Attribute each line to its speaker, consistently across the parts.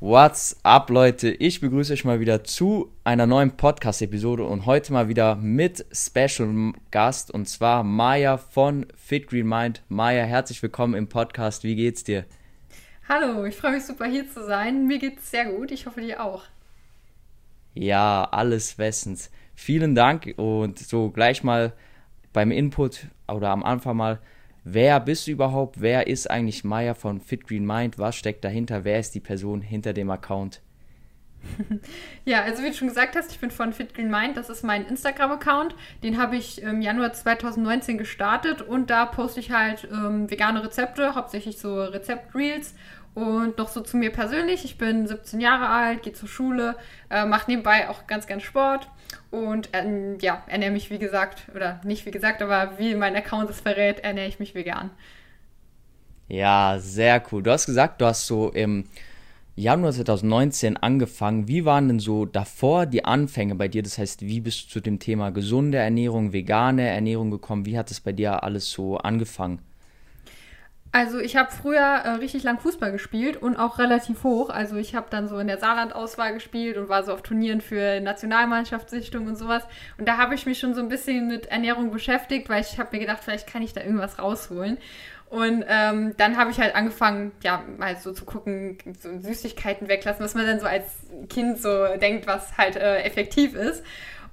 Speaker 1: What's up, Leute? Ich begrüße euch mal wieder zu einer neuen Podcast-Episode und heute mal wieder mit Special Gast und zwar Maya von Fit Green Mind. Maya, herzlich willkommen im Podcast. Wie geht's dir?
Speaker 2: Hallo, ich freue mich super hier zu sein. Mir geht's sehr gut. Ich hoffe dir auch.
Speaker 1: Ja, alles bestens. Vielen Dank und so gleich mal beim Input oder am Anfang mal wer bist du überhaupt? Wer ist eigentlich Maya von Fit Green Mind? Was steckt dahinter? Wer ist die Person hinter dem Account?
Speaker 2: Ja, also wie du schon gesagt hast, ich bin von Fit Green Mind. Das ist mein Instagram-Account. Den habe ich im Januar 2019 gestartet und da poste ich halt ähm, vegane Rezepte, hauptsächlich so Rezept-Reels und noch so zu mir persönlich. Ich bin 17 Jahre alt, gehe zur Schule, äh, mache nebenbei auch ganz gern Sport und ähm, ja, ernähre mich wie gesagt, oder nicht wie gesagt, aber wie mein Account es verrät, ernähre ich mich vegan.
Speaker 1: Ja, sehr cool. Du hast gesagt, du hast so im Januar 2019 angefangen. Wie waren denn so davor die Anfänge bei dir? Das heißt, wie bist du zu dem Thema gesunde Ernährung, vegane Ernährung gekommen? Wie hat es bei dir alles so angefangen?
Speaker 2: Also ich habe früher äh, richtig lang Fußball gespielt und auch relativ hoch. Also ich habe dann so in der Saarland-Auswahl gespielt und war so auf Turnieren für Nationalmannschaftssichtung und sowas. Und da habe ich mich schon so ein bisschen mit Ernährung beschäftigt, weil ich habe mir gedacht, vielleicht kann ich da irgendwas rausholen. Und ähm, dann habe ich halt angefangen, ja, mal so zu gucken, so Süßigkeiten weglassen, was man dann so als Kind so denkt, was halt äh, effektiv ist.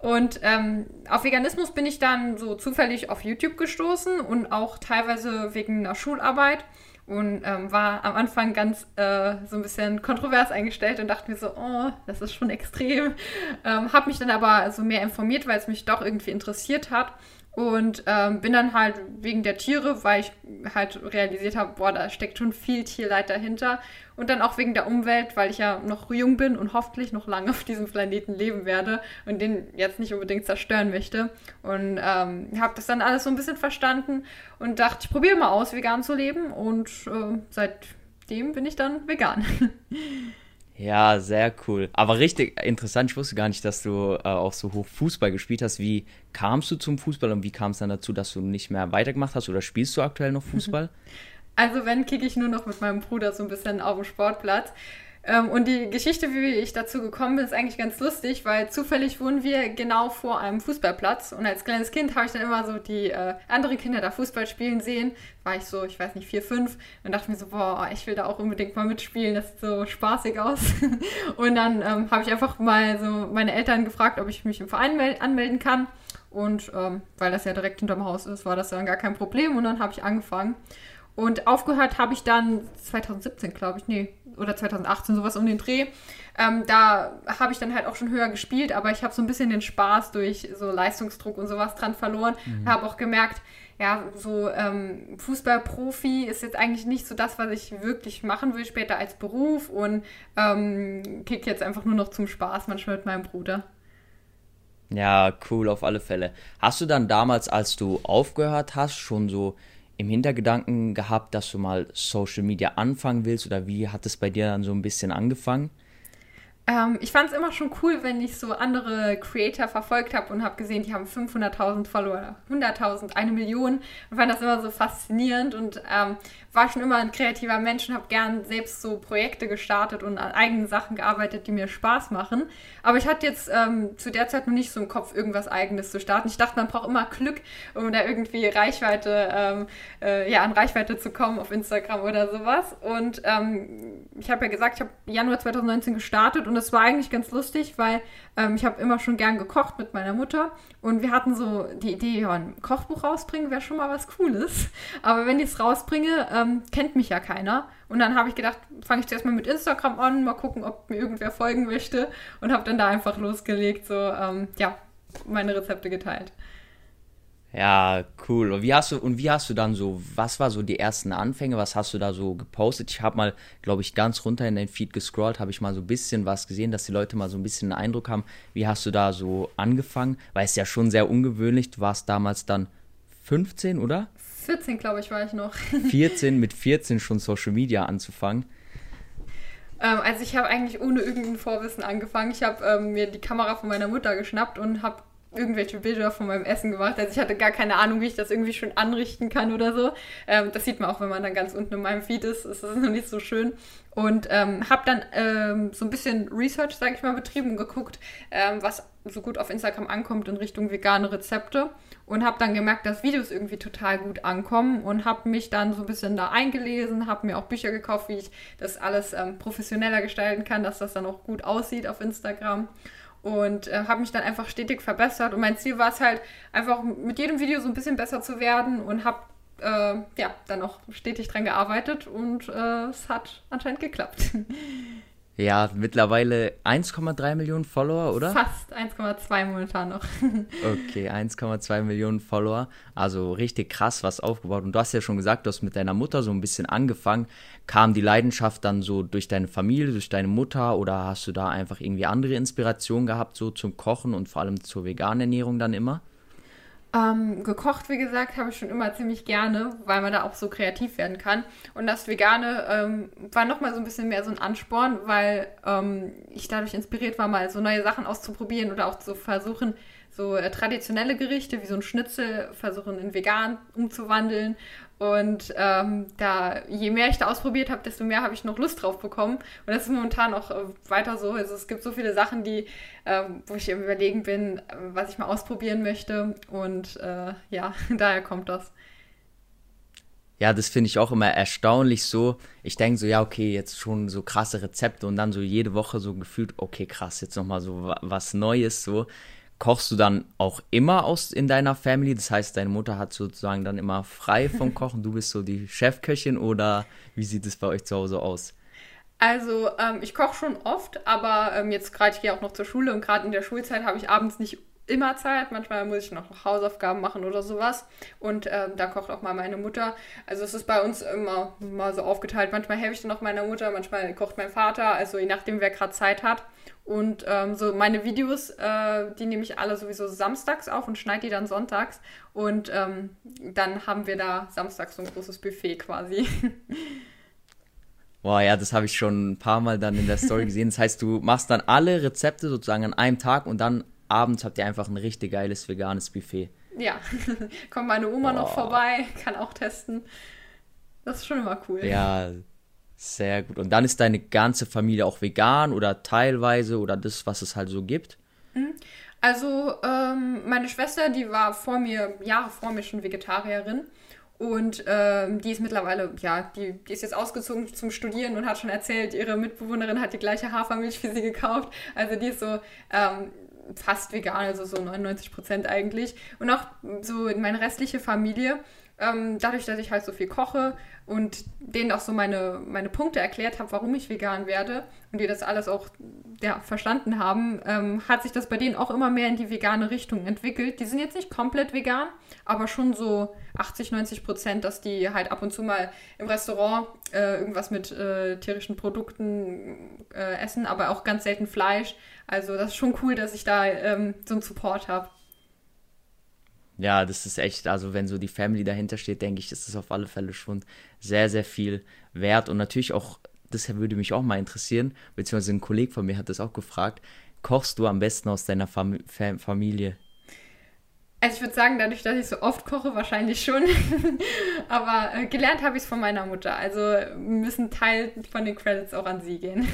Speaker 2: Und ähm, auf Veganismus bin ich dann so zufällig auf YouTube gestoßen und auch teilweise wegen einer Schularbeit und ähm, war am Anfang ganz äh, so ein bisschen kontrovers eingestellt und dachte mir so, oh, das ist schon extrem. Ähm, habe mich dann aber so mehr informiert, weil es mich doch irgendwie interessiert hat und ähm, bin dann halt wegen der Tiere, weil ich halt realisiert habe, boah, da steckt schon viel Tierleid dahinter. Und dann auch wegen der Umwelt, weil ich ja noch jung bin und hoffentlich noch lange auf diesem Planeten leben werde und den jetzt nicht unbedingt zerstören möchte. Und ähm, habe das dann alles so ein bisschen verstanden und dachte, ich probiere mal aus, vegan zu leben. Und äh, seitdem bin ich dann vegan.
Speaker 1: Ja, sehr cool. Aber richtig interessant, ich wusste gar nicht, dass du äh, auch so hoch Fußball gespielt hast. Wie kamst du zum Fußball und wie kam es dann dazu, dass du nicht mehr weitergemacht hast oder spielst du aktuell noch Fußball?
Speaker 2: Also wenn, kicke ich nur noch mit meinem Bruder so ein bisschen auf dem Sportplatz. Ähm, und die Geschichte, wie ich dazu gekommen bin, ist eigentlich ganz lustig, weil zufällig wohnen wir genau vor einem Fußballplatz. Und als kleines Kind habe ich dann immer so die äh, anderen Kinder da Fußball spielen sehen. War ich so, ich weiß nicht, vier, fünf. Und dachte mir so, boah, ich will da auch unbedingt mal mitspielen. Das sieht so spaßig aus. und dann ähm, habe ich einfach mal so meine Eltern gefragt, ob ich mich im Verein anmelden kann. Und ähm, weil das ja direkt hinterm Haus ist, war das dann gar kein Problem. Und dann habe ich angefangen. Und aufgehört habe ich dann 2017, glaube ich, nee, oder 2018, sowas um den Dreh. Ähm, da habe ich dann halt auch schon höher gespielt, aber ich habe so ein bisschen den Spaß durch so Leistungsdruck und sowas dran verloren. Mhm. Habe auch gemerkt, ja, so ähm, Fußballprofi ist jetzt eigentlich nicht so das, was ich wirklich machen will später als Beruf und ähm, kick jetzt einfach nur noch zum Spaß manchmal mit meinem Bruder.
Speaker 1: Ja, cool, auf alle Fälle. Hast du dann damals, als du aufgehört hast, schon so im Hintergedanken gehabt, dass du mal Social Media anfangen willst oder wie hat es bei dir dann so ein bisschen angefangen?
Speaker 2: Ähm, ich fand es immer schon cool, wenn ich so andere Creator verfolgt habe und habe gesehen, die haben 500.000 Follower, 100.000, eine Million und fand das immer so faszinierend und ähm, war schon immer ein kreativer Mensch und habe gern selbst so Projekte gestartet und an eigenen Sachen gearbeitet, die mir Spaß machen. Aber ich hatte jetzt ähm, zu der Zeit noch nicht so im Kopf, irgendwas Eigenes zu starten. Ich dachte, man braucht immer Glück, um da irgendwie Reichweite, ähm, äh, ja, an Reichweite zu kommen auf Instagram oder sowas. Und ähm, ich habe ja gesagt, ich habe Januar 2019 gestartet und das war eigentlich ganz lustig, weil ähm, ich habe immer schon gern gekocht mit meiner Mutter und wir hatten so die Idee, ja, ein Kochbuch rausbringen wäre schon mal was Cooles. Aber wenn ich es rausbringe, ähm, kennt mich ja keiner. Und dann habe ich gedacht, fange ich zuerst mal mit Instagram an, mal gucken, ob mir irgendwer folgen möchte und habe dann da einfach losgelegt, so ähm, ja, meine Rezepte geteilt.
Speaker 1: Ja, cool. Und wie hast du und wie hast du dann so, was war so die ersten Anfänge? Was hast du da so gepostet? Ich habe mal, glaube ich, ganz runter in den Feed gescrollt, habe ich mal so ein bisschen was gesehen, dass die Leute mal so ein bisschen einen Eindruck haben. Wie hast du da so angefangen? Weil es ja schon sehr ungewöhnlich, du warst damals dann 15, oder?
Speaker 2: 14, glaube ich, war ich noch.
Speaker 1: 14, mit 14 schon Social Media anzufangen.
Speaker 2: Ähm, also ich habe eigentlich ohne irgendein Vorwissen angefangen. Ich habe ähm, mir die Kamera von meiner Mutter geschnappt und habe irgendwelche Bilder von meinem Essen gemacht. Also ich hatte gar keine Ahnung, wie ich das irgendwie schon anrichten kann oder so. Ähm, das sieht man auch, wenn man dann ganz unten in meinem Feed ist. Es ist noch nicht so schön. Und ähm, habe dann ähm, so ein bisschen Research, sage ich mal, betrieben und geguckt, ähm, was so gut auf Instagram ankommt in Richtung vegane Rezepte. Und habe dann gemerkt, dass Videos irgendwie total gut ankommen und habe mich dann so ein bisschen da eingelesen, habe mir auch Bücher gekauft, wie ich das alles ähm, professioneller gestalten kann, dass das dann auch gut aussieht auf Instagram und äh, habe mich dann einfach stetig verbessert. Und mein Ziel war es halt, einfach mit jedem Video so ein bisschen besser zu werden und habe äh, ja dann auch stetig dran gearbeitet und äh, es hat anscheinend geklappt.
Speaker 1: Ja, mittlerweile 1,3 Millionen Follower, oder?
Speaker 2: Fast 1,2 momentan noch.
Speaker 1: okay, 1,2 Millionen Follower. Also richtig krass was aufgebaut. Und du hast ja schon gesagt, du hast mit deiner Mutter so ein bisschen angefangen. Kam die Leidenschaft dann so durch deine Familie, durch deine Mutter oder hast du da einfach irgendwie andere Inspirationen gehabt, so zum Kochen und vor allem zur veganen Ernährung dann immer?
Speaker 2: Ähm, gekocht, wie gesagt, habe ich schon immer ziemlich gerne, weil man da auch so kreativ werden kann. Und das Vegane ähm, war nochmal so ein bisschen mehr so ein Ansporn, weil ähm, ich dadurch inspiriert war, mal so neue Sachen auszuprobieren oder auch zu versuchen, so äh, traditionelle Gerichte wie so ein Schnitzel versuchen in vegan umzuwandeln und ähm, da, je mehr ich da ausprobiert habe, desto mehr habe ich noch Lust drauf bekommen. Und das ist momentan auch äh, weiter so. Also es gibt so viele Sachen, die, äh, wo ich im Überlegen bin, was ich mal ausprobieren möchte. Und äh, ja, daher kommt das.
Speaker 1: Ja, das finde ich auch immer erstaunlich so. Ich denke so, ja, okay, jetzt schon so krasse Rezepte und dann so jede Woche so gefühlt, okay, krass, jetzt nochmal so was Neues so. Kochst du dann auch immer aus in deiner Family? Das heißt, deine Mutter hat sozusagen dann immer frei vom Kochen. Du bist so die Chefköchin oder wie sieht es bei euch zu Hause aus?
Speaker 2: Also ähm, ich koche schon oft, aber ähm, jetzt gerade ich gehe auch noch zur Schule und gerade in der Schulzeit habe ich abends nicht immer Zeit. Manchmal muss ich noch Hausaufgaben machen oder sowas. Und ähm, da kocht auch mal meine Mutter. Also es ist bei uns immer mal so aufgeteilt. Manchmal helfe ich dann auch meiner Mutter, manchmal kocht mein Vater. Also je nachdem, wer gerade Zeit hat. Und ähm, so meine Videos, äh, die nehme ich alle sowieso samstags auf und schneide die dann sonntags. Und ähm, dann haben wir da samstags so ein großes Buffet quasi.
Speaker 1: Boah, ja, das habe ich schon ein paar Mal dann in der Story gesehen. Das heißt, du machst dann alle Rezepte sozusagen an einem Tag und dann abends habt ihr einfach ein richtig geiles veganes Buffet.
Speaker 2: Ja, kommt meine Oma Boah. noch vorbei, kann auch testen. Das ist schon immer cool.
Speaker 1: Ja, sehr gut. Und dann ist deine ganze Familie auch vegan oder teilweise oder das, was es halt so gibt?
Speaker 2: Mhm. Also, ähm, meine Schwester, die war vor mir, Jahre vor mir schon Vegetarierin. Und ähm, die ist mittlerweile, ja, die, die ist jetzt ausgezogen zum Studieren und hat schon erzählt, ihre Mitbewohnerin hat die gleiche Hafermilch für sie gekauft. Also die ist so ähm, fast vegan, also so 99 Prozent eigentlich. Und auch so in meine restliche Familie ähm, dadurch, dass ich halt so viel koche und denen auch so meine, meine Punkte erklärt habe, warum ich vegan werde und die das alles auch ja, verstanden haben, ähm, hat sich das bei denen auch immer mehr in die vegane Richtung entwickelt. Die sind jetzt nicht komplett vegan, aber schon so 80, 90 Prozent, dass die halt ab und zu mal im Restaurant äh, irgendwas mit äh, tierischen Produkten äh, essen, aber auch ganz selten Fleisch. Also das ist schon cool, dass ich da ähm, so einen Support habe.
Speaker 1: Ja, das ist echt, also wenn so die Family dahinter steht, denke ich, ist das auf alle Fälle schon sehr, sehr viel wert. Und natürlich auch, das würde mich auch mal interessieren, beziehungsweise ein Kollege von mir hat das auch gefragt, kochst du am besten aus deiner Fam Familie?
Speaker 2: Also ich würde sagen, dadurch, dass ich so oft koche, wahrscheinlich schon. Aber äh, gelernt habe ich es von meiner Mutter. Also müssen Teil von den Credits auch an sie gehen.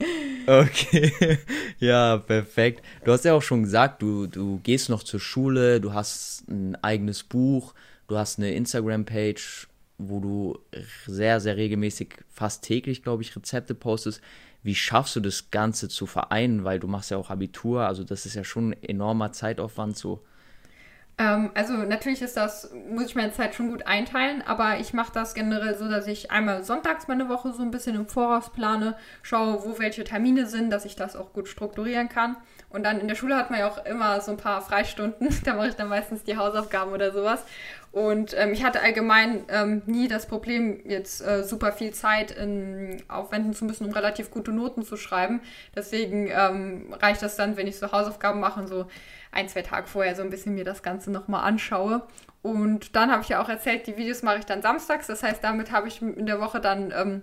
Speaker 1: okay, ja, perfekt. Du hast ja auch schon gesagt, du, du gehst noch zur Schule, du hast ein eigenes Buch, du hast eine Instagram-Page, wo du sehr, sehr regelmäßig, fast täglich, glaube ich, Rezepte postest. Wie schaffst du das Ganze zu vereinen? Weil du machst ja auch Abitur, also das ist ja schon ein enormer Zeitaufwand so.
Speaker 2: Ähm, also natürlich ist das, muss ich meine Zeit schon gut einteilen, aber ich mache das generell so, dass ich einmal sonntags meine Woche so ein bisschen im Voraus plane, schaue, wo welche Termine sind, dass ich das auch gut strukturieren kann. Und dann in der Schule hat man ja auch immer so ein paar Freistunden, da mache ich dann meistens die Hausaufgaben oder sowas. Und ähm, ich hatte allgemein ähm, nie das Problem, jetzt äh, super viel Zeit in, aufwenden zu müssen, um relativ gute Noten zu schreiben. Deswegen ähm, reicht das dann, wenn ich so Hausaufgaben mache und so ein, zwei Tage vorher so ein bisschen mir das Ganze nochmal anschaue. Und dann habe ich ja auch erzählt, die Videos mache ich dann samstags. Das heißt, damit habe ich in der Woche dann ähm,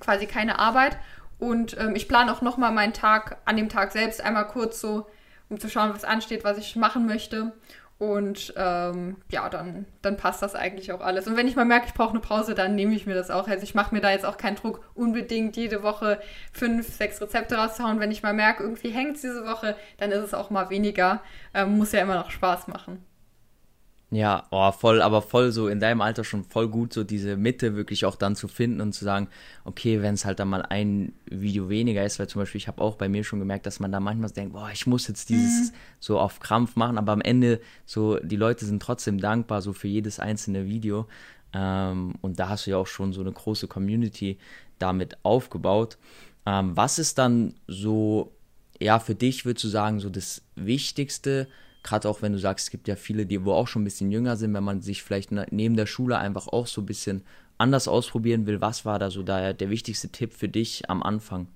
Speaker 2: quasi keine Arbeit. Und ähm, ich plane auch nochmal meinen Tag an dem Tag selbst einmal kurz so, um zu schauen, was ansteht, was ich machen möchte. Und ähm, ja, dann, dann passt das eigentlich auch alles. Und wenn ich mal merke, ich brauche eine Pause, dann nehme ich mir das auch. Also ich mache mir da jetzt auch keinen Druck, unbedingt jede Woche fünf, sechs Rezepte rauszuhauen. Wenn ich mal merke, irgendwie hängt es diese Woche, dann ist es auch mal weniger. Ähm, muss ja immer noch Spaß machen.
Speaker 1: Ja, oh, voll, aber voll so in deinem Alter schon voll gut, so diese Mitte wirklich auch dann zu finden und zu sagen, okay, wenn es halt dann mal ein Video weniger ist, weil zum Beispiel ich habe auch bei mir schon gemerkt, dass man da manchmal denkt, boah, ich muss jetzt dieses mhm. so auf Krampf machen, aber am Ende so, die Leute sind trotzdem dankbar so für jedes einzelne Video ähm, und da hast du ja auch schon so eine große Community damit aufgebaut. Ähm, was ist dann so, ja, für dich würdest du sagen, so das Wichtigste, gerade auch wenn du sagst, es gibt ja viele, die wo auch schon ein bisschen jünger sind, wenn man sich vielleicht ne, neben der Schule einfach auch so ein bisschen anders ausprobieren will, was war da so da der wichtigste Tipp für dich am Anfang?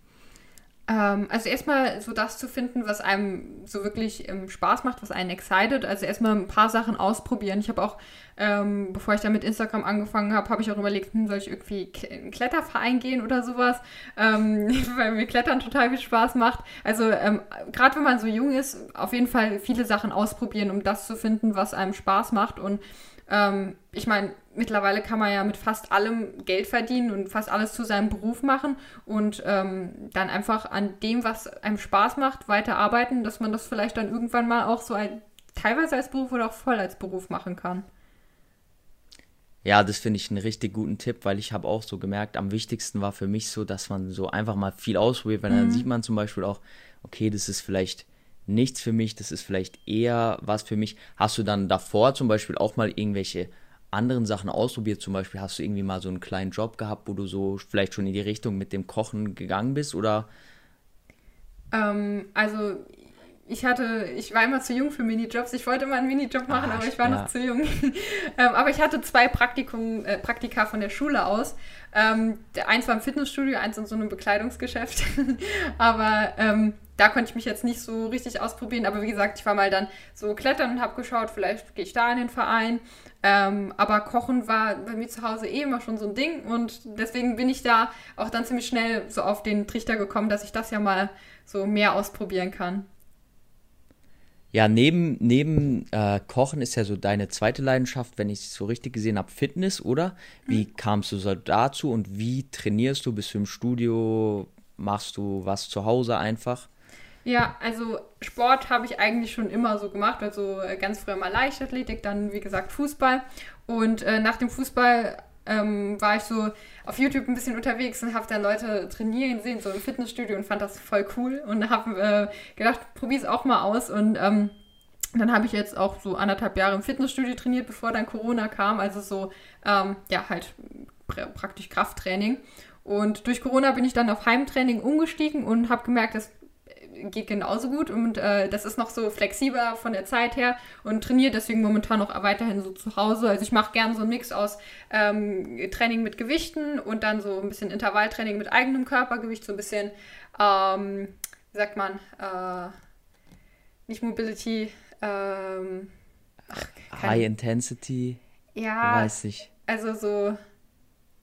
Speaker 2: Ähm, also erstmal so das zu finden, was einem so wirklich ähm, Spaß macht, was einen excited. Also erstmal ein paar Sachen ausprobieren. Ich habe auch, ähm, bevor ich da mit Instagram angefangen habe, habe ich auch überlegt, hm, soll ich irgendwie in einen Kletterverein gehen oder sowas, ähm, weil mir Klettern total viel Spaß macht. Also ähm, gerade wenn man so jung ist, auf jeden Fall viele Sachen ausprobieren, um das zu finden, was einem Spaß macht und ähm, ich meine, mittlerweile kann man ja mit fast allem Geld verdienen und fast alles zu seinem Beruf machen und ähm, dann einfach an dem, was einem Spaß macht, weiterarbeiten, dass man das vielleicht dann irgendwann mal auch so ein, teilweise als Beruf oder auch voll als Beruf machen kann.
Speaker 1: Ja, das finde ich einen richtig guten Tipp, weil ich habe auch so gemerkt, am wichtigsten war für mich so, dass man so einfach mal viel ausprobiert, weil mhm. dann sieht man zum Beispiel auch, okay, das ist vielleicht nichts für mich, das ist vielleicht eher was für mich. Hast du dann davor zum Beispiel auch mal irgendwelche anderen Sachen ausprobiert? Zum Beispiel hast du irgendwie mal so einen kleinen Job gehabt, wo du so vielleicht schon in die Richtung mit dem Kochen gegangen bist oder?
Speaker 2: Ähm, also ich hatte, ich war immer zu jung für Minijobs. Ich wollte mal einen Minijob machen, Ach, aber ich war ja. noch zu jung. ähm, aber ich hatte zwei Praktikum, äh, Praktika von der Schule aus. Ähm, eins war im Fitnessstudio, eins in so einem Bekleidungsgeschäft. aber ähm, da konnte ich mich jetzt nicht so richtig ausprobieren. Aber wie gesagt, ich war mal dann so klettern und habe geschaut, vielleicht gehe ich da in den Verein. Ähm, aber Kochen war bei mir zu Hause eh immer schon so ein Ding. Und deswegen bin ich da auch dann ziemlich schnell so auf den Trichter gekommen, dass ich das ja mal so mehr ausprobieren kann.
Speaker 1: Ja, neben, neben äh, Kochen ist ja so deine zweite Leidenschaft, wenn ich es so richtig gesehen habe, Fitness, oder? Wie mhm. kamst du so dazu und wie trainierst du? Bist du im Studio? Machst du was zu Hause einfach?
Speaker 2: Ja, also Sport habe ich eigentlich schon immer so gemacht. Also äh, ganz früher mal Leichtathletik, dann wie gesagt Fußball. Und äh, nach dem Fußball ähm, war ich so auf YouTube ein bisschen unterwegs und habe dann Leute trainieren sehen, so im Fitnessstudio und fand das voll cool und habe äh, gedacht, es auch mal aus und ähm, dann habe ich jetzt auch so anderthalb Jahre im Fitnessstudio trainiert, bevor dann Corona kam, also so, ähm, ja, halt pr praktisch Krafttraining. Und durch Corona bin ich dann auf Heimtraining umgestiegen und habe gemerkt, dass geht genauso gut und äh, das ist noch so flexibler von der Zeit her und trainiere deswegen momentan noch weiterhin so zu Hause. Also ich mache gerne so einen Mix aus ähm, Training mit Gewichten und dann so ein bisschen Intervalltraining mit eigenem Körpergewicht, so ein bisschen, ähm, wie sagt man, äh, nicht Mobility, ähm,
Speaker 1: ach, High Intensity.
Speaker 2: Ja, weiß ich. Also so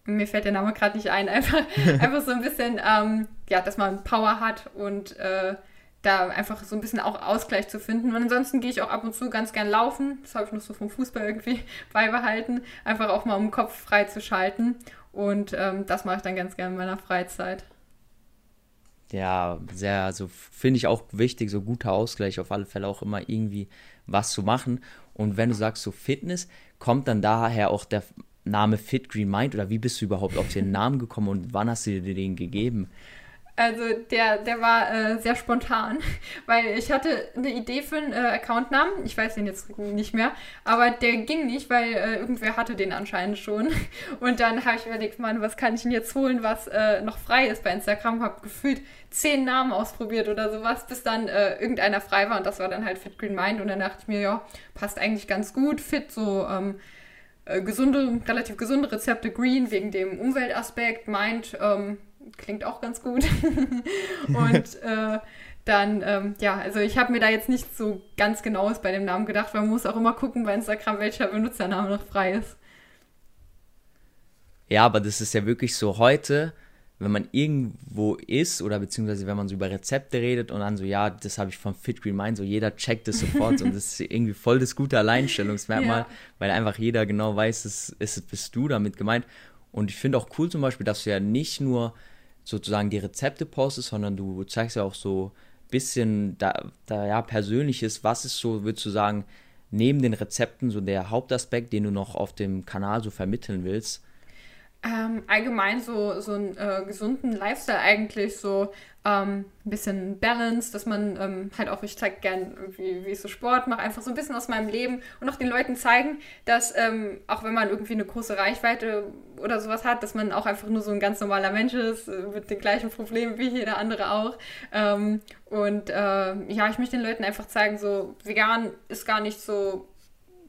Speaker 2: mir fällt der Name gerade nicht ein, einfach, einfach so ein bisschen, ähm, ja, dass man Power hat und äh, da einfach so ein bisschen auch Ausgleich zu finden. Und ansonsten gehe ich auch ab und zu ganz gern laufen. Das habe ich noch so vom Fußball irgendwie beibehalten. Einfach auch mal um den Kopf frei zu schalten. Und ähm, das mache ich dann ganz gern in meiner Freizeit.
Speaker 1: Ja, sehr, also finde ich auch wichtig, so guter Ausgleich, auf alle Fälle auch immer irgendwie was zu machen. Und wenn du sagst so Fitness, kommt dann daher auch der Name Fit Green Mind oder wie bist du überhaupt auf den Namen gekommen und wann hast du dir den gegeben?
Speaker 2: Also der, der war äh, sehr spontan, weil ich hatte eine Idee für einen äh, Accountnamen. Ich weiß den jetzt nicht mehr, aber der ging nicht, weil äh, irgendwer hatte den anscheinend schon. Und dann habe ich überlegt, Mann, was kann ich denn jetzt holen, was äh, noch frei ist bei Instagram. Habe gefühlt zehn Namen ausprobiert oder sowas, bis dann äh, irgendeiner frei war und das war dann halt Fit Green Mind. Und dann dachte ich mir, ja, passt eigentlich ganz gut. Fit so ähm, äh, gesunde, relativ gesunde Rezepte Green wegen dem Umweltaspekt, meint, ähm, klingt auch ganz gut. und äh, dann, ähm, ja, also ich habe mir da jetzt nicht so ganz genaues bei dem Namen gedacht, weil man muss auch immer gucken bei Instagram, welcher Benutzername noch frei ist.
Speaker 1: Ja, aber das ist ja wirklich so heute, wenn man irgendwo ist oder beziehungsweise wenn man so über Rezepte redet und dann so, ja, das habe ich von Fit Green Mind, so jeder checkt das sofort und das ist irgendwie voll das gute Alleinstellungsmerkmal, ja. weil einfach jeder genau weiß, es, es bist du damit gemeint. Und ich finde auch cool zum Beispiel, dass du ja nicht nur sozusagen die Rezepte postest, sondern du zeigst ja auch so ein bisschen da, da ja persönliches, was ist so, würdest du sagen, neben den Rezepten so der Hauptaspekt, den du noch auf dem Kanal so vermitteln willst?
Speaker 2: Ähm, allgemein so, so einen äh, gesunden Lifestyle eigentlich, so ähm, ein bisschen Balance, dass man ähm, halt auch, ich zeige gern, wie, wie ich so Sport mache, einfach so ein bisschen aus meinem Leben und auch den Leuten zeigen, dass ähm, auch wenn man irgendwie eine große Reichweite oder sowas hat, dass man auch einfach nur so ein ganz normaler Mensch ist, äh, mit den gleichen Problemen wie jeder andere auch. Ähm, und äh, ja, ich möchte den Leuten einfach zeigen, so vegan ist gar nicht so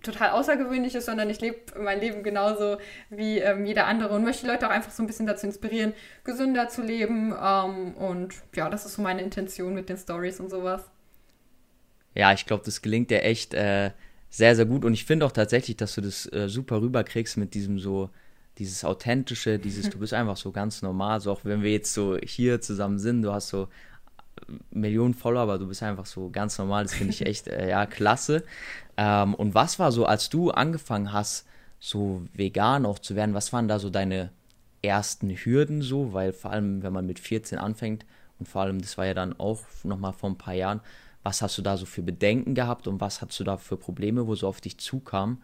Speaker 2: total außergewöhnlich ist, sondern ich lebe mein Leben genauso wie ähm, jeder andere und möchte Leute auch einfach so ein bisschen dazu inspirieren, gesünder zu leben. Ähm, und ja, das ist so meine Intention mit den Stories und sowas.
Speaker 1: Ja, ich glaube, das gelingt dir echt äh, sehr, sehr gut. Und ich finde auch tatsächlich, dass du das äh, super rüberkriegst mit diesem so, dieses Authentische, dieses, du bist einfach so ganz normal. So auch wenn wir jetzt so hier zusammen sind, du hast so Millionen Follower, aber du bist einfach so ganz normal. Das finde ich echt, äh, ja, klasse. Ähm, und was war so, als du angefangen hast, so vegan auch zu werden, was waren da so deine ersten Hürden so? Weil vor allem, wenn man mit 14 anfängt und vor allem, das war ja dann auch nochmal vor ein paar Jahren, was hast du da so für Bedenken gehabt und was hast du da für Probleme, wo so auf dich zukam?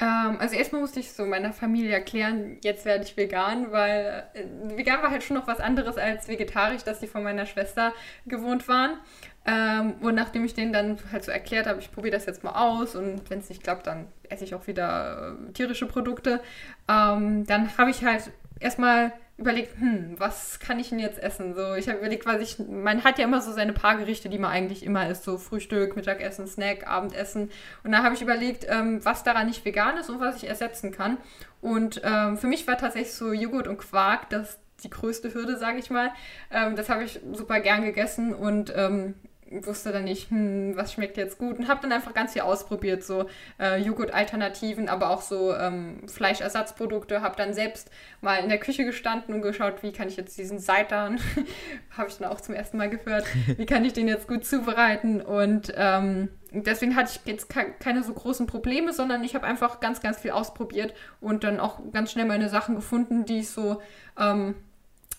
Speaker 2: Ähm, also erstmal musste ich so meiner Familie erklären, jetzt werde ich vegan, weil äh, vegan war halt schon noch was anderes als vegetarisch, dass die von meiner Schwester gewohnt waren. Ähm, und nachdem ich denen dann halt so erklärt habe, ich probiere das jetzt mal aus und wenn es nicht klappt, dann esse ich auch wieder äh, tierische Produkte, ähm, dann habe ich halt erstmal überlegt, hm, was kann ich denn jetzt essen? So, ich habe überlegt, was ich, man hat ja immer so seine paar Gerichte, die man eigentlich immer isst, so Frühstück, Mittagessen, Snack, Abendessen. Und da habe ich überlegt, ähm, was daran nicht vegan ist und was ich ersetzen kann. Und ähm, für mich war tatsächlich so Joghurt und Quark das die größte Hürde, sage ich mal. Ähm, das habe ich super gern gegessen und ähm, wusste dann nicht, hm, was schmeckt jetzt gut und habe dann einfach ganz viel ausprobiert, so äh, Joghurt-Alternativen, aber auch so ähm, Fleischersatzprodukte, habe dann selbst mal in der Küche gestanden und geschaut, wie kann ich jetzt diesen Seitan, habe ich dann auch zum ersten Mal gehört, wie kann ich den jetzt gut zubereiten und ähm, deswegen hatte ich jetzt keine so großen Probleme, sondern ich habe einfach ganz, ganz viel ausprobiert und dann auch ganz schnell meine Sachen gefunden, die ich so ähm,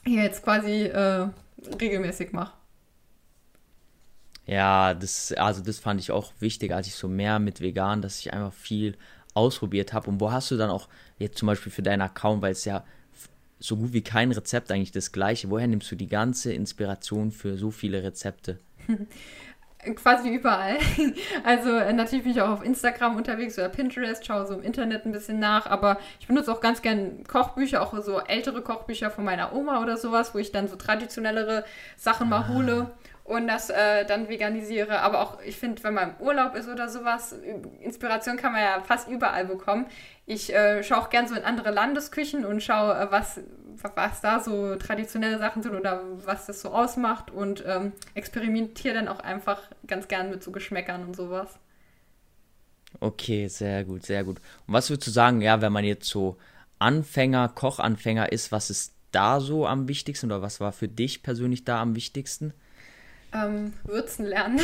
Speaker 2: jetzt quasi äh, regelmäßig mache.
Speaker 1: Ja, das, also das fand ich auch wichtig, als ich so mehr mit vegan, dass ich einfach viel ausprobiert habe. Und wo hast du dann auch jetzt zum Beispiel für deinen Account, weil es ja so gut wie kein Rezept eigentlich das gleiche, woher nimmst du die ganze Inspiration für so viele Rezepte?
Speaker 2: Quasi überall. Also äh, natürlich bin ich auch auf Instagram unterwegs oder Pinterest, schaue so im Internet ein bisschen nach, aber ich benutze auch ganz gern Kochbücher, auch so ältere Kochbücher von meiner Oma oder sowas, wo ich dann so traditionellere Sachen mal hole und das äh, dann veganisiere. Aber auch, ich finde, wenn man im Urlaub ist oder sowas, Inspiration kann man ja fast überall bekommen. Ich äh, schaue auch gern so in andere Landesküchen und schaue, äh, was, was da so traditionelle Sachen sind oder was das so ausmacht und ähm, experimentiere dann auch einfach ganz gern mit so Geschmäckern und sowas.
Speaker 1: Okay, sehr gut, sehr gut. Und was würdest du sagen, ja, wenn man jetzt so Anfänger, Kochanfänger ist, was ist da so am wichtigsten oder was war für dich persönlich da am wichtigsten?
Speaker 2: Ähm, würzen lernen.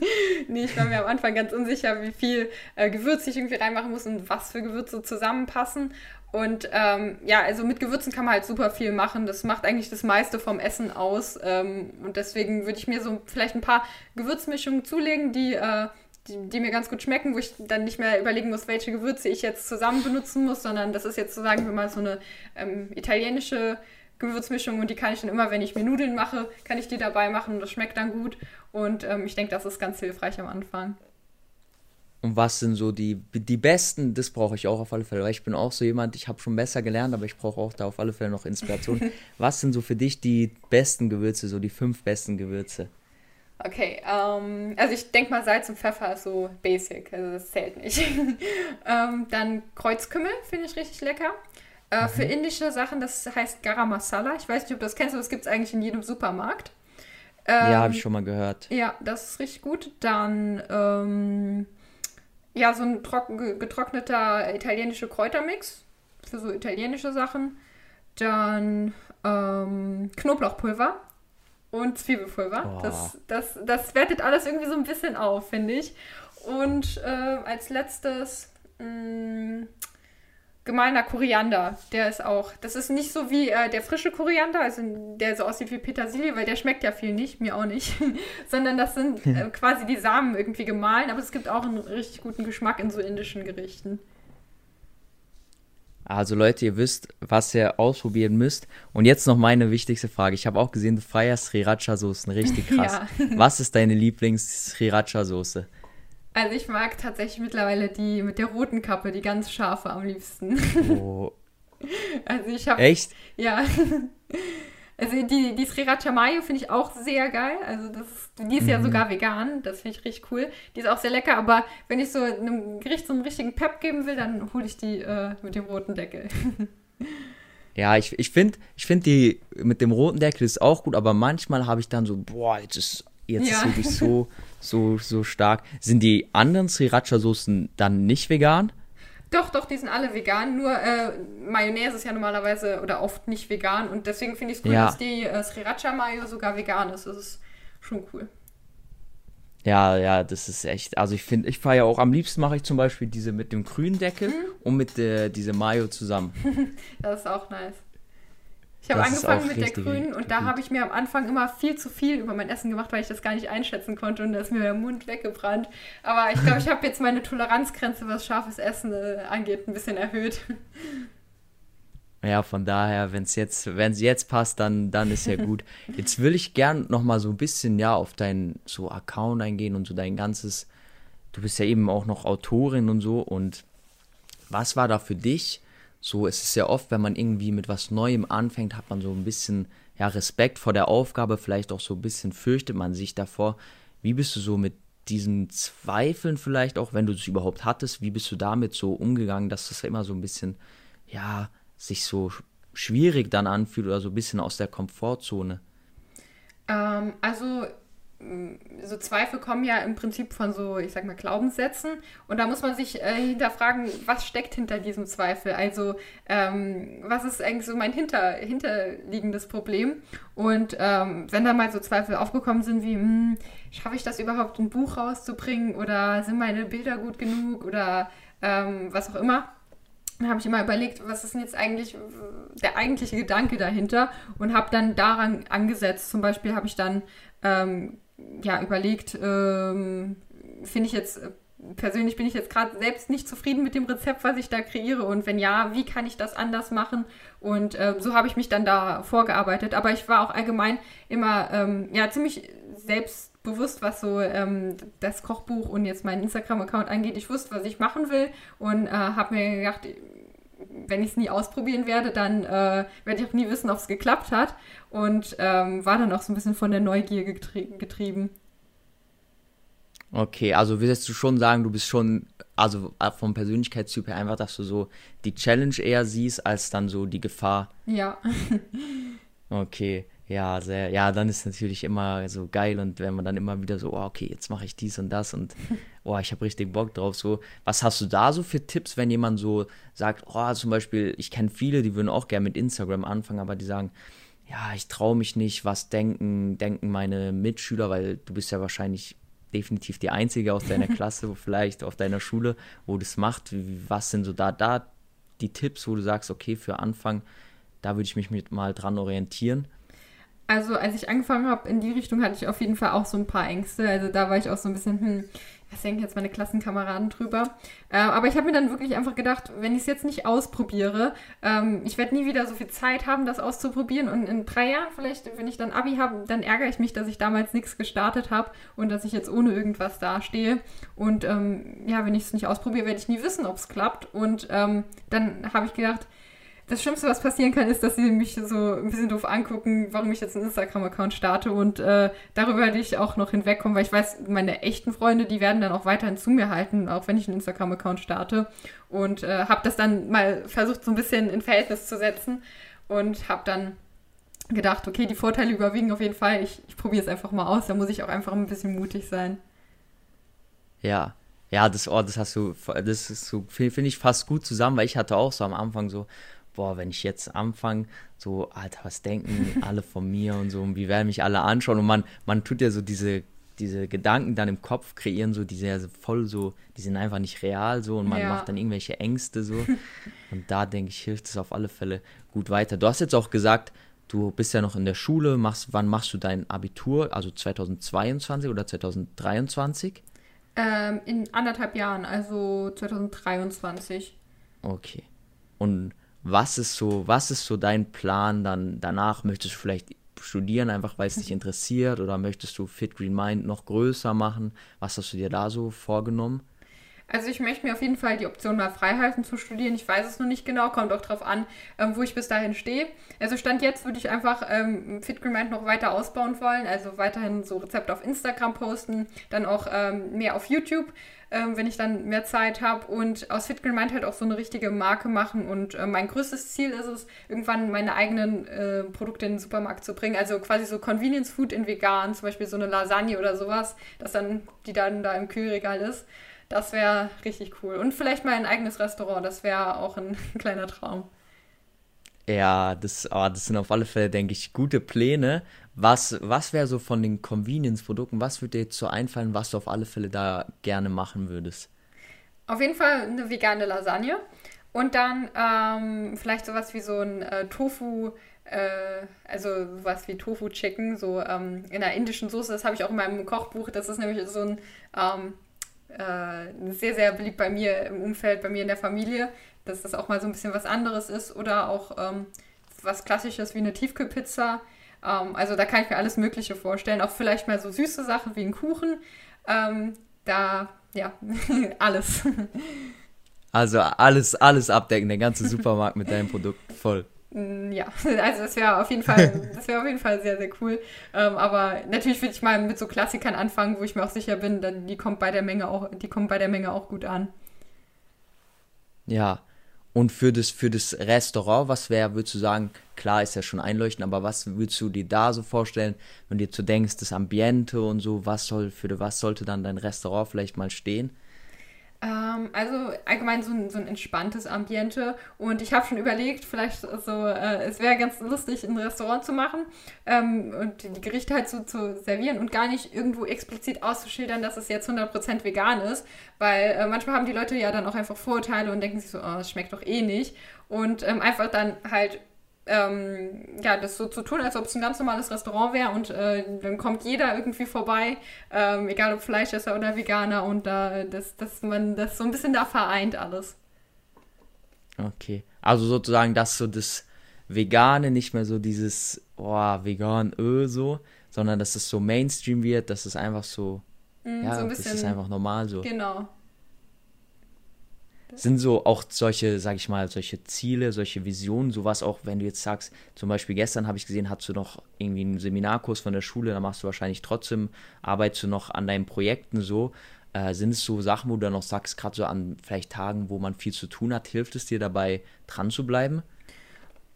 Speaker 2: nee, ich war mir am Anfang ganz unsicher, wie viel äh, Gewürz ich irgendwie reinmachen muss und was für Gewürze zusammenpassen. Und ähm, ja, also mit Gewürzen kann man halt super viel machen. Das macht eigentlich das meiste vom Essen aus. Ähm, und deswegen würde ich mir so vielleicht ein paar Gewürzmischungen zulegen, die, äh, die, die, mir ganz gut schmecken, wo ich dann nicht mehr überlegen muss, welche Gewürze ich jetzt zusammen benutzen muss, sondern das ist jetzt so, sagen wir mal, so eine ähm, italienische Gewürzmischung und die kann ich dann immer, wenn ich mir Nudeln mache, kann ich die dabei machen und das schmeckt dann gut. Und ähm, ich denke, das ist ganz hilfreich am Anfang.
Speaker 1: Und was sind so die, die besten, das brauche ich auch auf alle Fälle, weil ich bin auch so jemand, ich habe schon besser gelernt, aber ich brauche auch da auf alle Fälle noch Inspiration. was sind so für dich die besten Gewürze, so die fünf besten Gewürze?
Speaker 2: Okay, ähm, also ich denke mal, Salz und Pfeffer ist so basic, also das zählt nicht. ähm, dann Kreuzkümmel finde ich richtig lecker. Äh, mhm. Für indische Sachen, das heißt Garam Masala. Ich weiß nicht, ob du das kennst, aber das gibt es eigentlich in jedem Supermarkt.
Speaker 1: Ähm, ja, habe ich schon mal gehört.
Speaker 2: Ja, das ist richtig gut. Dann, ähm, ja, so ein getrockneter italienischer Kräutermix für so italienische Sachen. Dann, ähm, Knoblauchpulver und Zwiebelpulver.
Speaker 1: Oh.
Speaker 2: Das, das, das wertet alles irgendwie so ein bisschen auf, finde ich. Und äh, als letztes mh, gemahlener Koriander. Der ist auch, das ist nicht so wie äh, der frische Koriander, also der so aussieht wie Petersilie, weil der schmeckt ja viel nicht, mir auch nicht, sondern das sind äh, quasi die Samen irgendwie gemahlen, aber es gibt auch einen richtig guten Geschmack in so indischen Gerichten.
Speaker 1: Also Leute, ihr wisst, was ihr ausprobieren müsst. Und jetzt noch meine wichtigste Frage. Ich habe auch gesehen, du feierst Sriracha-Soßen richtig krass.
Speaker 2: Ja.
Speaker 1: Was ist deine Lieblings-Sriracha-Soße?
Speaker 2: Also ich mag tatsächlich mittlerweile die mit der roten Kappe, die ganz scharfe am liebsten.
Speaker 1: Oh,
Speaker 2: Also ich habe
Speaker 1: echt?
Speaker 2: Ja. Also die, die Sriracha Mayo finde ich auch sehr geil. Also das ist, die ist ja sogar vegan. Das finde ich richtig cool. Die ist auch sehr lecker, aber wenn ich so einem Gericht so einen richtigen Pep geben will, dann hole ich die äh, mit dem roten Deckel.
Speaker 1: Ja, ich, ich finde ich find die mit dem roten Deckel ist auch gut, aber manchmal habe ich dann so, boah, jetzt ist, jetzt
Speaker 2: Ja.
Speaker 1: ist wirklich so, so, so stark. Sind die anderen Sriracha-Soßen dann nicht vegan?
Speaker 2: Doch, doch, die sind alle vegan. Nur äh, Mayonnaise ist ja normalerweise oder oft nicht vegan. Und deswegen finde ich es cool,
Speaker 1: Ja.
Speaker 2: dass die äh, Sriracha Mayo sogar vegan ist. Das ist schon cool.
Speaker 1: Ja, ja, das ist echt. Also ich finde, ich feiere auch am liebsten mache ich zum Beispiel diese mit dem grünen Deckel
Speaker 2: Mhm.
Speaker 1: und mit der diese Mayo zusammen.
Speaker 2: Das ist auch nice. Ich habe angefangen mit der grünen und da habe ich mir am Anfang immer viel zu viel über mein Essen gemacht, weil ich das gar nicht einschätzen konnte und da ist mir der Mund weggebrannt. Aber ich glaube, ich habe jetzt meine Toleranzgrenze, was scharfes Essen äh, angeht, ein bisschen erhöht.
Speaker 1: Ja, von daher, wenn es jetzt, wenn es jetzt passt, dann, dann ist ja gut. Jetzt will ich gern noch mal so ein bisschen ja auf deinen so Account eingehen und so dein ganzes. Du bist ja eben auch noch Autorin und so. Und was war da für dich? So, es ist ja oft, wenn man irgendwie mit was Neuem anfängt, hat man so ein bisschen ja Respekt vor der Aufgabe, vielleicht auch so ein bisschen fürchtet man sich davor. Wie bist du so mit diesen Zweifeln vielleicht auch, wenn du es überhaupt hattest, wie bist du damit so umgegangen, dass das immer so ein bisschen ja sich so sch- schwierig dann anfühlt oder so ein bisschen aus der Komfortzone?
Speaker 2: Ähm, also so Zweifel kommen ja im Prinzip von so, ich sag mal, Glaubenssätzen. Und da muss man sich äh, hinterfragen, was steckt hinter diesem Zweifel? Also, ähm, was ist eigentlich so mein hinter, hinterliegendes Problem? Und ähm, wenn da mal so Zweifel aufgekommen sind, wie, hm, schaffe ich das überhaupt, ein Buch rauszubringen? Oder sind meine Bilder gut genug? Oder ähm, was auch immer. Dann habe ich immer überlegt, was ist denn jetzt eigentlich äh, der eigentliche Gedanke dahinter und habe dann daran angesetzt. Zum Beispiel habe ich dann ähm, ja, überlegt, ähm, finde ich jetzt, äh, persönlich bin ich jetzt gerade selbst nicht zufrieden mit dem Rezept, was ich da kreiere und wenn ja, wie kann ich das anders machen? Und äh, so habe ich mich dann da vorgearbeitet. Aber ich war auch allgemein immer ähm, ja, ziemlich selbstbewusst, was so ähm, das Kochbuch und jetzt meinen Instagram-Account angeht. Ich wusste, was ich machen will und äh, habe mir gedacht, wenn ich es nie ausprobieren werde, dann äh, werde ich auch nie wissen, ob es geklappt hat. Und ähm, war dann auch so ein bisschen von der Neugier getrie getrieben.
Speaker 1: Okay, also würdest du schon sagen, du bist schon, also äh, vom Persönlichkeitstyp her einfach, dass du so die Challenge eher siehst, als dann so die Gefahr.
Speaker 2: Ja.
Speaker 1: Okay, ja, sehr, ja, dann ist natürlich immer so geil und wenn man dann immer wieder so, oh, okay, jetzt mache ich dies und das und oh, ich habe richtig Bock drauf. So, was hast du da so für Tipps, wenn jemand so sagt, oh, zum Beispiel, ich kenne viele, die würden auch gerne mit Instagram anfangen, aber die sagen, ja, ich traue mich nicht, was denken, denken meine Mitschüler, weil du bist ja wahrscheinlich definitiv die Einzige aus deiner Klasse, vielleicht auf deiner Schule, wo das macht. Was sind so da, da die Tipps, wo du sagst, okay, für Anfang, da würde ich mich mit mal dran orientieren?
Speaker 2: Also als ich angefangen habe in die Richtung, hatte ich auf jeden Fall auch so ein paar Ängste. Also da war ich auch so ein bisschen, hm, was denken jetzt meine Klassenkameraden drüber? Äh, aber ich habe mir dann wirklich einfach gedacht, wenn ich es jetzt nicht ausprobiere, ähm, ich werde nie wieder so viel Zeit haben, das auszuprobieren. Und in drei Jahren vielleicht, wenn ich dann Abi habe, dann ärgere ich mich, dass ich damals nichts gestartet habe und dass ich jetzt ohne irgendwas dastehe. Und ähm, ja, wenn ich es nicht ausprobiere, werde ich nie wissen, ob es klappt. Und ähm, dann habe ich gedacht, das Schlimmste, was passieren kann, ist, dass sie mich so ein bisschen doof angucken, warum ich jetzt einen Instagram-Account starte und äh, darüber werde ich auch noch hinwegkommen, weil ich weiß, meine echten Freunde, die werden dann auch weiterhin zu mir halten, auch wenn ich einen Instagram-Account starte und äh, habe das dann mal versucht, so ein bisschen in Verhältnis zu setzen und habe dann gedacht, okay, die Vorteile überwiegen auf jeden Fall, ich, ich probiere es einfach mal aus, da muss ich auch einfach ein bisschen mutig sein.
Speaker 1: Ja, ja, das, oh, das hast du, das ist so, finde find ich fast gut zusammen, weil ich hatte auch so am Anfang so, boah, wenn ich jetzt anfange, so, Alter, was denken alle von mir und so, und wie werden mich alle anschauen? Und man, man tut ja so diese, diese Gedanken dann im Kopf kreieren, so, die sind ja voll so, die sind einfach nicht real so und man ja. macht dann irgendwelche Ängste so. und da denke ich, hilft es auf alle Fälle gut weiter. Du hast jetzt auch gesagt, du bist ja noch in der Schule, machst, wann machst du dein Abitur? Also 2022 oder 2023?
Speaker 2: Ähm, in anderthalb Jahren, also 2023.
Speaker 1: Okay. Und was ist so, was ist so dein Plan dann danach? Möchtest du vielleicht studieren, einfach weil es dich interessiert, oder möchtest du Fit Green Mind noch größer machen? Was hast du dir da so vorgenommen?
Speaker 2: Also ich möchte mir auf jeden Fall die Option mal freihalten zu studieren. Ich weiß es noch nicht genau, kommt auch darauf an, ähm, wo ich bis dahin stehe. Also Stand jetzt würde ich einfach ähm, FitGremind noch weiter ausbauen wollen, also weiterhin so Rezepte auf Instagram posten, dann auch ähm, mehr auf YouTube, ähm, wenn ich dann mehr Zeit habe und aus FitGremind halt auch so eine richtige Marke machen und äh, mein größtes Ziel ist es, irgendwann meine eigenen äh, Produkte in den Supermarkt zu bringen, also quasi so Convenience Food in vegan, zum Beispiel so eine Lasagne oder sowas, dass dann die dann da im Kühlregal ist. Das wäre richtig cool. Und vielleicht mal ein eigenes Restaurant, das wäre auch ein kleiner Traum.
Speaker 1: Ja, das, aber das sind auf alle Fälle, denke ich, gute Pläne. Was, was wäre so von den Convenience-Produkten, was würde dir jetzt so einfallen, was du auf alle Fälle da gerne machen würdest?
Speaker 2: Auf jeden Fall eine vegane Lasagne und dann ähm, vielleicht sowas wie so ein äh, Tofu, äh, also sowas wie Tofu-Chicken, so ähm, in einer indischen Soße. Das habe ich auch in meinem Kochbuch. Das ist nämlich so ein ähm, äh, sehr, sehr beliebt bei mir im Umfeld, bei mir in der Familie, dass das auch mal so ein bisschen was anderes ist oder auch ähm, was Klassisches wie eine Tiefkühlpizza. Ähm, also da kann ich mir alles Mögliche vorstellen. Auch vielleicht mal so süße Sachen wie ein Kuchen. Ähm, da, ja, alles.
Speaker 1: Also alles, alles abdecken, der ganze Supermarkt mit deinem Produkt voll.
Speaker 2: Mm, ja, also das wäre auf jeden Fall, das wäre auf jeden Fall sehr, sehr cool. Ähm, aber natürlich würde ich mal mit so Klassikern anfangen, wo ich mir auch sicher bin, dann, die kommt bei der Menge auch, die kommt bei der Menge auch gut an.
Speaker 1: Ja. Und für das, für das Restaurant, was wäre, würdest du sagen, klar ist ja schon einleuchtend, aber was würdest du dir da so vorstellen, wenn du dir so denkst, das Ambiente und so, was soll, für was sollte dann dein Restaurant vielleicht mal stehen?
Speaker 2: Ähm, also allgemein so ein, so ein entspanntes Ambiente. Und ich habe schon überlegt, vielleicht so, äh, es wäre ganz lustig, ein Restaurant zu machen ähm, und die Gerichte halt so zu servieren und gar nicht irgendwo explizit auszuschildern, dass es jetzt 100% vegan ist. Weil äh, manchmal haben die Leute ja dann auch einfach Vorurteile und denken sich so, oh, das schmeckt doch eh nicht. Und ähm, einfach dann halt ähm, ja, das so zu tun, als ob es ein ganz normales Restaurant wäre und äh, dann kommt jeder irgendwie vorbei, ähm, egal ob Fleischesser oder Veganer und da, dass, dass man das so ein bisschen da vereint alles.
Speaker 1: Okay. Also sozusagen, dass so das Vegane nicht mehr so dieses, oh, vegan, öh, so, sondern dass es so Mainstream wird, dass es einfach so, mm, ja, so ein bisschen, das ist einfach normal so.
Speaker 2: Genau
Speaker 1: sind so auch solche, sag ich mal, solche Ziele, solche Visionen, sowas auch, wenn du jetzt sagst, zum Beispiel gestern habe ich gesehen, hast du noch irgendwie einen Seminarkurs von der Schule, da machst du wahrscheinlich trotzdem, arbeitest du noch an deinen Projekten so. Äh, sind es so Sachen, wo du dann noch sagst, gerade so an vielleicht Tagen, wo man viel zu tun hat, hilft es dir dabei, dran zu bleiben?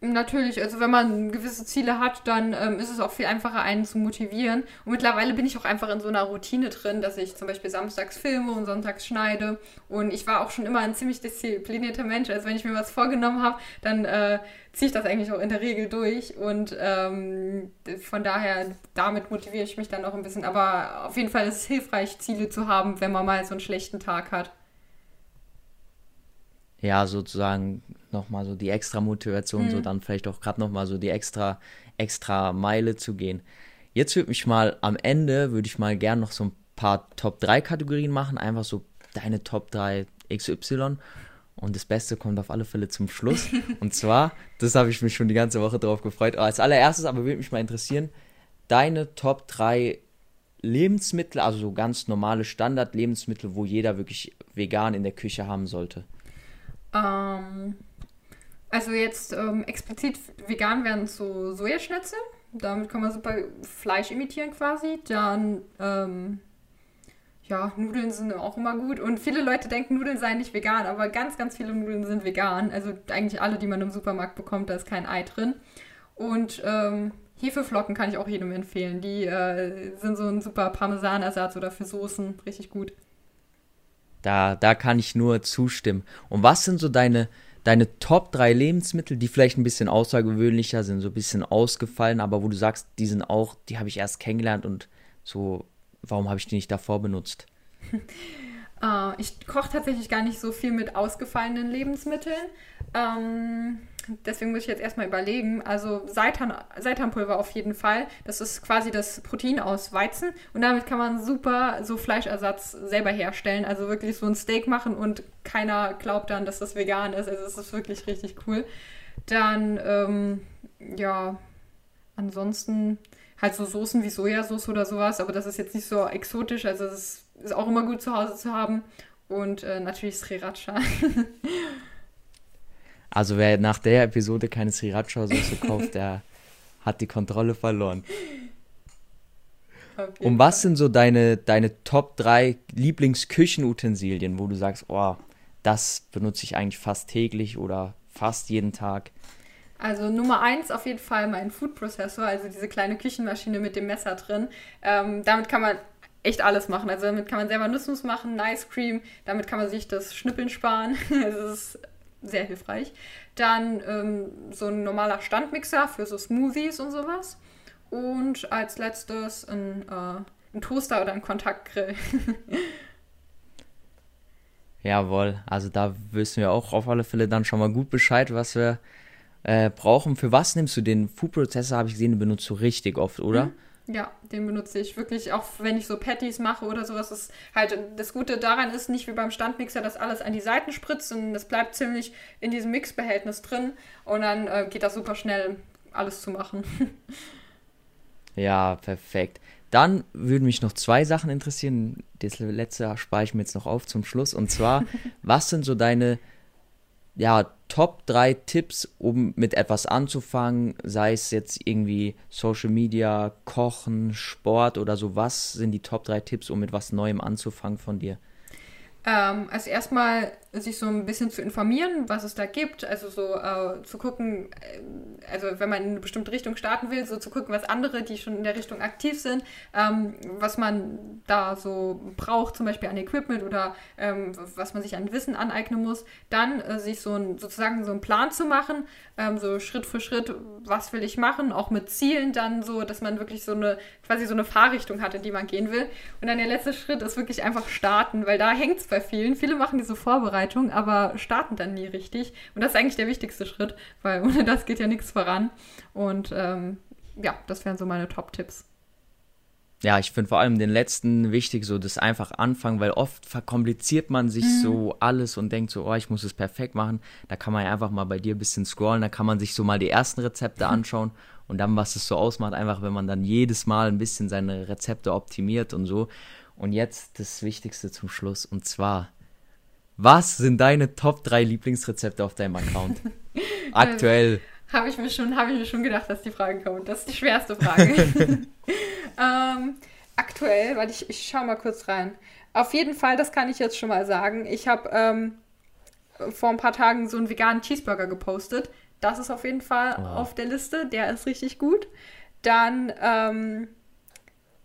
Speaker 2: Natürlich, also wenn man gewisse Ziele hat, dann ähm, ist es auch viel einfacher, einen zu motivieren. Und mittlerweile bin ich auch einfach in so einer Routine drin, dass ich zum Beispiel samstags filme und sonntags schneide. Und ich war auch schon immer ein ziemlich disziplinierter Mensch. Also wenn ich mir was vorgenommen habe, dann äh, ziehe ich das eigentlich auch in der Regel durch. Und ähm, von daher, damit motiviere ich mich dann auch ein bisschen. Aber auf jeden Fall ist es hilfreich, Ziele zu haben, wenn man mal so einen schlechten Tag hat
Speaker 1: ja, sozusagen nochmal so die extra Motivation, mhm. so dann vielleicht auch gerade nochmal so die extra, extra Meile zu gehen. Jetzt würde mich mal am Ende, würde ich mal gern noch so ein paar Top 3 Kategorien machen, einfach so deine Top 3 XY. Und das Beste kommt auf alle Fälle zum Schluss. Und zwar, das habe ich mich schon die ganze Woche drauf gefreut. Als allererstes aber würde mich mal interessieren, deine Top 3 Lebensmittel, also so ganz normale Standard-Lebensmittel, wo jeder wirklich vegan in der Küche haben sollte.
Speaker 2: Ähm, also jetzt ähm, explizit vegan werden so Sojaschnitzel. Damit kann man super Fleisch imitieren quasi. Dann, ähm, ja, Nudeln sind auch immer gut. Und viele Leute denken, Nudeln seien nicht vegan, aber ganz, ganz viele Nudeln sind vegan. Also eigentlich alle, die man im Supermarkt bekommt, da ist kein Ei drin. Und ähm, Hefeflocken kann ich auch jedem empfehlen. Die äh, sind so ein super Parmesanersatz oder für Soßen richtig gut.
Speaker 1: Da, da kann ich nur zustimmen. Und was sind so deine, deine Top 3 Lebensmittel, die vielleicht ein bisschen außergewöhnlicher sind, so ein bisschen ausgefallen, aber wo du sagst, die sind auch, die habe ich erst kennengelernt und so, warum habe ich die nicht davor benutzt?
Speaker 2: Uh, ich koche tatsächlich gar nicht so viel mit ausgefallenen Lebensmitteln. Ähm, deswegen muss ich jetzt erstmal überlegen. Also Seitan, Seitanpulver auf jeden Fall. Das ist quasi das Protein aus Weizen. Und damit kann man super so Fleischersatz selber herstellen. Also wirklich so ein Steak machen und keiner glaubt dann, dass das vegan ist. Also es ist wirklich richtig cool. Dann, ähm, ja, ansonsten halt so Soßen wie Sojasauce oder sowas. Aber das ist jetzt nicht so exotisch. Also es ist auch immer gut zu Hause zu haben. Und äh, natürlich Sriracha.
Speaker 1: also wer nach der Episode keine Sriracha-Soße kauft, der hat die Kontrolle verloren. Und was sind so deine, deine Top 3 Lieblingsküchenutensilien, wo du sagst, oh, das benutze ich eigentlich fast täglich oder fast jeden Tag?
Speaker 2: Also Nummer eins auf jeden Fall mein Food Processor, also diese kleine Küchenmaschine mit dem Messer drin. Ähm, damit kann man echt alles machen. Also damit kann man selber Nussmus machen, Ice Cream, damit kann man sich das Schnippeln sparen. das ist sehr hilfreich. Dann ähm, so ein normaler Standmixer für so Smoothies und sowas. Und als letztes ein, äh, ein Toaster oder ein Kontaktgrill.
Speaker 1: Jawohl, also da wissen wir auch auf alle Fälle dann schon mal gut Bescheid, was wir äh, brauchen. Für was nimmst du den Food Processor, habe ich gesehen, den benutzt du richtig oft, oder? Mhm.
Speaker 2: Ja, den benutze ich wirklich, auch wenn ich so Patties mache oder sowas. Ist halt, das Gute daran ist nicht wie beim Standmixer, dass alles an die Seiten spritzt und das bleibt ziemlich in diesem Mixbehältnis drin und dann äh, geht das super schnell, alles zu machen.
Speaker 1: ja, perfekt. Dann würden mich noch zwei Sachen interessieren. Das letzte spare ich mir jetzt noch auf zum Schluss. Und zwar, was sind so deine ja, Top 3 Tipps, um mit etwas anzufangen, sei es jetzt irgendwie Social Media, Kochen, Sport oder so. Was sind die Top 3 Tipps, um mit was Neuem anzufangen von dir?
Speaker 2: Ähm, also erstmal sich so ein bisschen zu informieren, was es da gibt, also so äh, zu gucken, äh, also wenn man in eine bestimmte Richtung starten will, so zu gucken, was andere, die schon in der Richtung aktiv sind, ähm, was man da so braucht, zum Beispiel an Equipment oder ähm, was man sich an Wissen aneignen muss, dann äh, sich so ein, sozusagen so einen Plan zu machen, ähm, so Schritt für Schritt, was will ich machen, auch mit Zielen dann so, dass man wirklich so eine, quasi so eine Fahrrichtung hat, in die man gehen will. Und dann der letzte Schritt ist wirklich einfach starten, weil da hängt es bei vielen. Viele machen diese Vorbereitung, aber starten dann nie richtig. Und das ist eigentlich der wichtigste Schritt, weil ohne das geht ja nichts voran. Und ähm, ja, das wären so meine Top-Tipps.
Speaker 1: Ja, ich finde vor allem den letzten wichtig, so das einfach anfangen, weil oft verkompliziert man sich mhm. so alles und denkt so, oh, ich muss es perfekt machen. Da kann man ja einfach mal bei dir ein bisschen scrollen, da kann man sich so mal die ersten Rezepte anschauen und dann, was es so ausmacht, einfach, wenn man dann jedes Mal ein bisschen seine Rezepte optimiert und so. Und jetzt das Wichtigste zum Schluss. Und zwar, was sind deine Top 3 Lieblingsrezepte auf deinem Account? Aktuell.
Speaker 2: Habe ich, mir schon, hab ich mir schon gedacht, dass die Frage kommt. Das ist die schwerste Frage. ähm, aktuell, weil ich, ich schaue mal kurz rein. Auf jeden Fall, das kann ich jetzt schon mal sagen. Ich habe ähm, vor ein paar Tagen so einen veganen Cheeseburger gepostet. Das ist auf jeden Fall oh. auf der Liste. Der ist richtig gut. Dann ähm,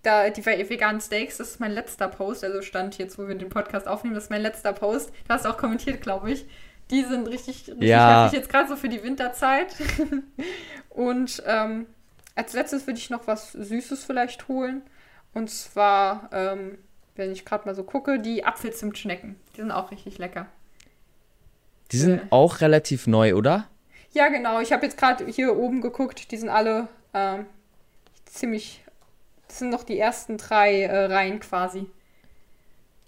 Speaker 2: da, die veganen Steaks, das ist mein letzter Post, also stand jetzt, wo wir den Podcast aufnehmen, das ist mein letzter Post. Du hast auch kommentiert, glaube ich. Die sind richtig, richtig
Speaker 1: ja.
Speaker 2: heftig, jetzt gerade so für die Winterzeit. Und ähm, als letztes würde ich noch was Süßes vielleicht holen. Und zwar, ähm, wenn ich gerade mal so gucke, die Apfelzimtschnecken. Die sind auch richtig lecker.
Speaker 1: Die sind äh. auch relativ neu, oder?
Speaker 2: Ja, genau. Ich habe jetzt gerade hier oben geguckt. Die sind alle ähm, ziemlich das sind noch die ersten drei äh, Reihen quasi.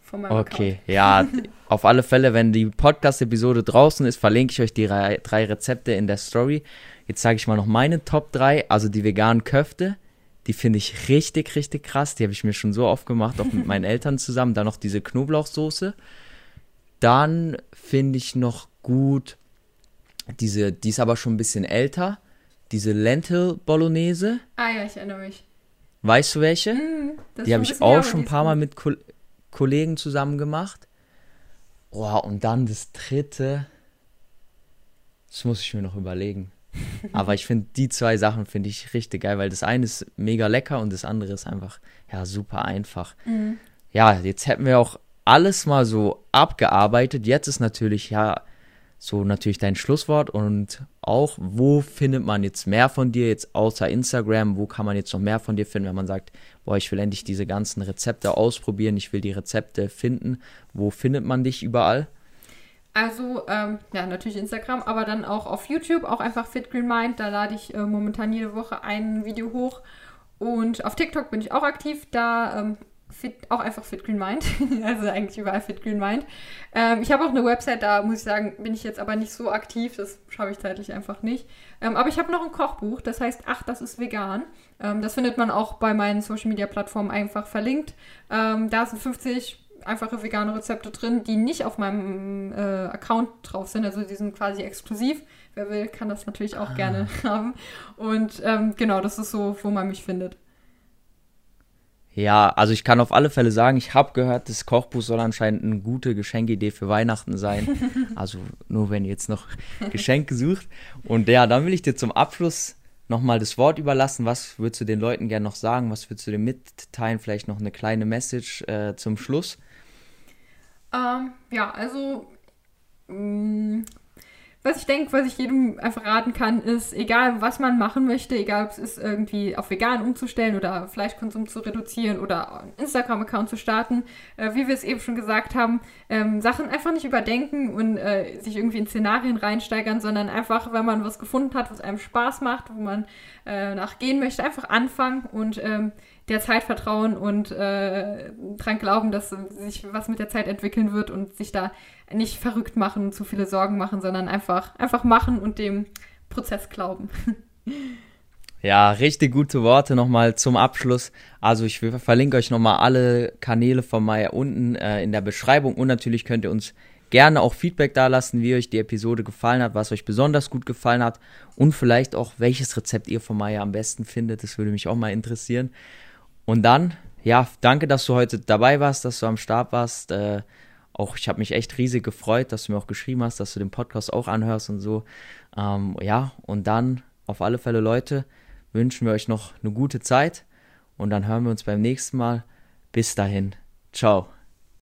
Speaker 1: Von meinem okay, Account. ja, auf alle Fälle, wenn die Podcast-Episode draußen ist, verlinke ich euch die drei, drei Rezepte in der Story. Jetzt sage ich mal noch meine Top 3, also die veganen Köfte. Die finde ich richtig, richtig krass. Die habe ich mir schon so oft gemacht, auch mit meinen Eltern zusammen. Dann noch diese Knoblauchsoße. Dann finde ich noch gut diese, die ist aber schon ein bisschen älter, diese Lentil Bolognese.
Speaker 2: Ah ja, ich erinnere mich.
Speaker 1: Weißt du welche? Mm, die habe ich auch schon ein paar Mal mit Ko Kollegen zusammen gemacht. Oh, und dann das dritte. Das muss ich mir noch überlegen. Aber ich finde, die zwei Sachen finde ich richtig geil, weil das eine ist mega lecker und das andere ist einfach, ja, super einfach. Mm. Ja, jetzt hätten wir auch alles mal so abgearbeitet. Jetzt ist natürlich, ja, so natürlich dein Schlusswort und auch, wo findet man jetzt mehr von dir, jetzt außer Instagram, wo kann man jetzt noch mehr von dir finden, wenn man sagt, boah, ich will endlich diese ganzen Rezepte ausprobieren, ich will die Rezepte finden, wo findet man dich überall?
Speaker 2: Also, ähm, ja, natürlich Instagram, aber dann auch auf YouTube, auch einfach Fit Green Mind. Da lade ich äh, momentan jede Woche ein Video hoch. Und auf TikTok bin ich auch aktiv. Da ähm, fit, auch einfach Fit Green Mind. also eigentlich überall Fit Green Mind. Ähm, ich habe auch eine Website, da muss ich sagen, bin ich jetzt aber nicht so aktiv. Das schaffe ich zeitlich einfach nicht. Ähm, aber ich habe noch ein Kochbuch, das heißt, ach, das ist vegan. Ähm, das findet man auch bei meinen Social Media Plattformen einfach verlinkt. Ähm, da sind 50 einfache vegane Rezepte drin, die nicht auf meinem äh, Account drauf sind. Also die sind quasi exklusiv. Wer will, kann das natürlich auch ah. gerne haben. Und ähm, genau, das ist so, wo man mich findet.
Speaker 1: Ja, also ich kann auf alle Fälle sagen, ich habe gehört, das Kochbuch soll anscheinend eine gute Geschenkidee für Weihnachten sein. Also nur wenn ihr jetzt noch Geschenke sucht. Und ja, dann will ich dir zum Abschluss nochmal das Wort überlassen. Was würdest du den Leuten gerne noch sagen? Was würdest du dir mitteilen? Vielleicht noch eine kleine Message äh, zum Schluss?
Speaker 2: Ähm, ja, also mh, mm, was ich denke, was ich jedem einfach raten kann, ist, egal was man machen möchte, egal ob es ist, irgendwie auf vegan umzustellen oder Fleischkonsum zu reduzieren oder einen Instagram-Account zu starten, äh, wie wir es eben schon gesagt haben, ähm, Sachen einfach nicht überdenken und äh, sich irgendwie in Szenarien reinsteigern, sondern einfach, wenn man was gefunden hat, was einem Spaß macht, wo man äh, nachgehen möchte, einfach anfangen und ähm, der Zeit vertrauen und äh, dran glauben, dass sich was mit der Zeit entwickeln wird und sich da nicht verrückt machen und zu viele Sorgen machen, sondern einfach, einfach machen und dem Prozess glauben.
Speaker 1: Ja, richtig gute Worte nochmal zum Abschluss. Also ich verlinke euch nochmal alle Kanäle von Maya unten äh, in der Beschreibung und natürlich könnt ihr uns gerne auch Feedback dalassen, wie euch die Episode gefallen hat, was euch besonders gut gefallen hat und vielleicht auch welches Rezept ihr von Maya am besten findet. Das würde mich auch mal interessieren. Und dann, ja, danke, dass du heute dabei warst, dass du am Start warst. Äh, auch ich habe mich echt riesig gefreut, dass du mir auch geschrieben hast, dass du den Podcast auch anhörst und so. Ähm, ja, und dann auf alle Fälle, Leute, wünschen wir euch noch eine gute Zeit und dann hören wir uns beim nächsten Mal. Bis dahin. Ciao.